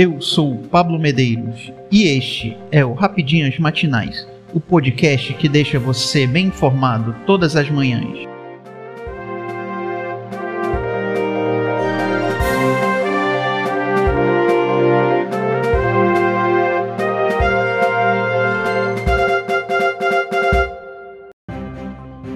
Eu sou Pablo Medeiros e este é o Rapidinhas Matinais, o podcast que deixa você bem informado todas as manhãs.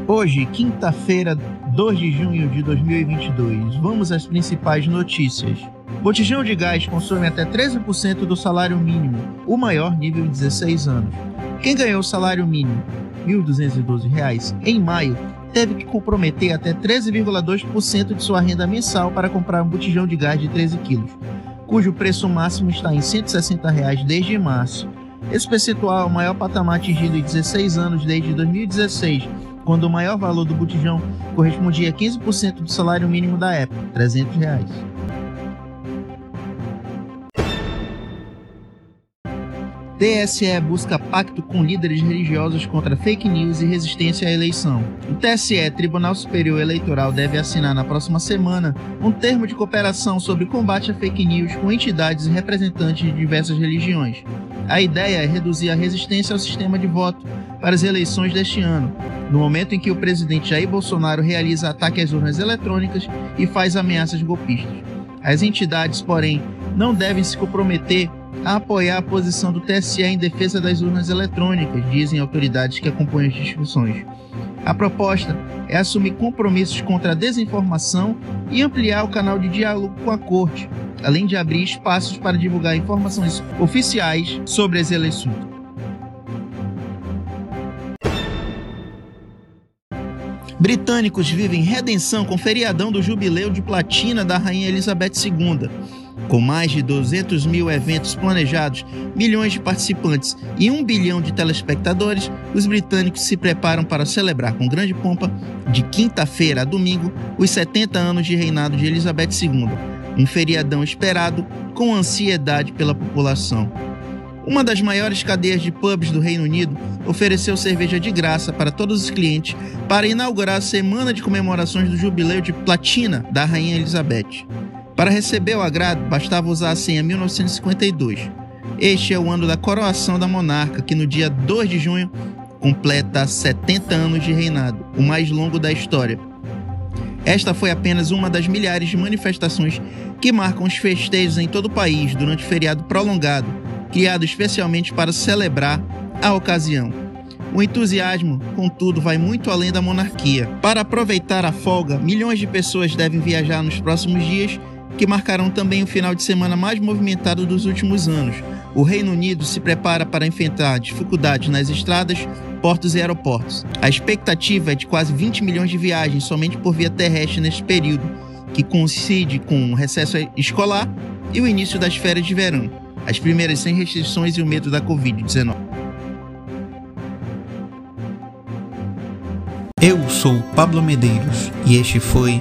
Hoje, quinta-feira, 2 de junho de 2022, vamos às principais notícias. Botijão de gás consome até 13% do salário mínimo, o maior nível em 16 anos. Quem ganhou o salário mínimo, R$ 1.212, em maio, teve que comprometer até 13,2% de sua renda mensal para comprar um botijão de gás de 13 quilos, cujo preço máximo está em 160 reais desde março. Esse percentual é o maior patamar atingido em 16 anos desde 2016 quando o maior valor do botijão correspondia a 15% do salário mínimo da época, 300 reais. TSE busca pacto com líderes religiosos contra fake news e resistência à eleição. O TSE, Tribunal Superior Eleitoral, deve assinar na próxima semana um termo de cooperação sobre combate a fake news com entidades e representantes de diversas religiões. A ideia é reduzir a resistência ao sistema de voto para as eleições deste ano, no momento em que o presidente Jair Bolsonaro realiza ataque às urnas eletrônicas e faz ameaças golpistas. As entidades, porém, não devem se comprometer a apoiar a posição do TSE em defesa das urnas eletrônicas, dizem autoridades que acompanham as discussões. A proposta é assumir compromissos contra a desinformação e ampliar o canal de diálogo com a Corte, além de abrir espaços para divulgar informações oficiais sobre as eleições. Britânicos vivem redenção com feriadão do jubileu de platina da Rainha Elizabeth II. Com mais de 200 mil eventos planejados, milhões de participantes e um bilhão de telespectadores, os britânicos se preparam para celebrar com grande pompa, de quinta-feira a domingo, os 70 anos de reinado de Elizabeth II, um feriadão esperado com ansiedade pela população. Uma das maiores cadeias de pubs do Reino Unido ofereceu cerveja de graça para todos os clientes para inaugurar a semana de comemorações do jubileu de platina da Rainha Elizabeth. Para receber o agrado, bastava usar a senha 1952. Este é o ano da coroação da monarca, que no dia 2 de junho completa 70 anos de reinado, o mais longo da história. Esta foi apenas uma das milhares de manifestações que marcam os festejos em todo o país durante o feriado prolongado, criado especialmente para celebrar a ocasião. O entusiasmo, contudo, vai muito além da monarquia. Para aproveitar a folga, milhões de pessoas devem viajar nos próximos dias que marcarão também o final de semana mais movimentado dos últimos anos. O Reino Unido se prepara para enfrentar dificuldades nas estradas, portos e aeroportos. A expectativa é de quase 20 milhões de viagens somente por via terrestre neste período, que coincide com o recesso escolar e o início das férias de verão, as primeiras sem restrições e o medo da Covid-19. Eu sou Pablo Medeiros e este foi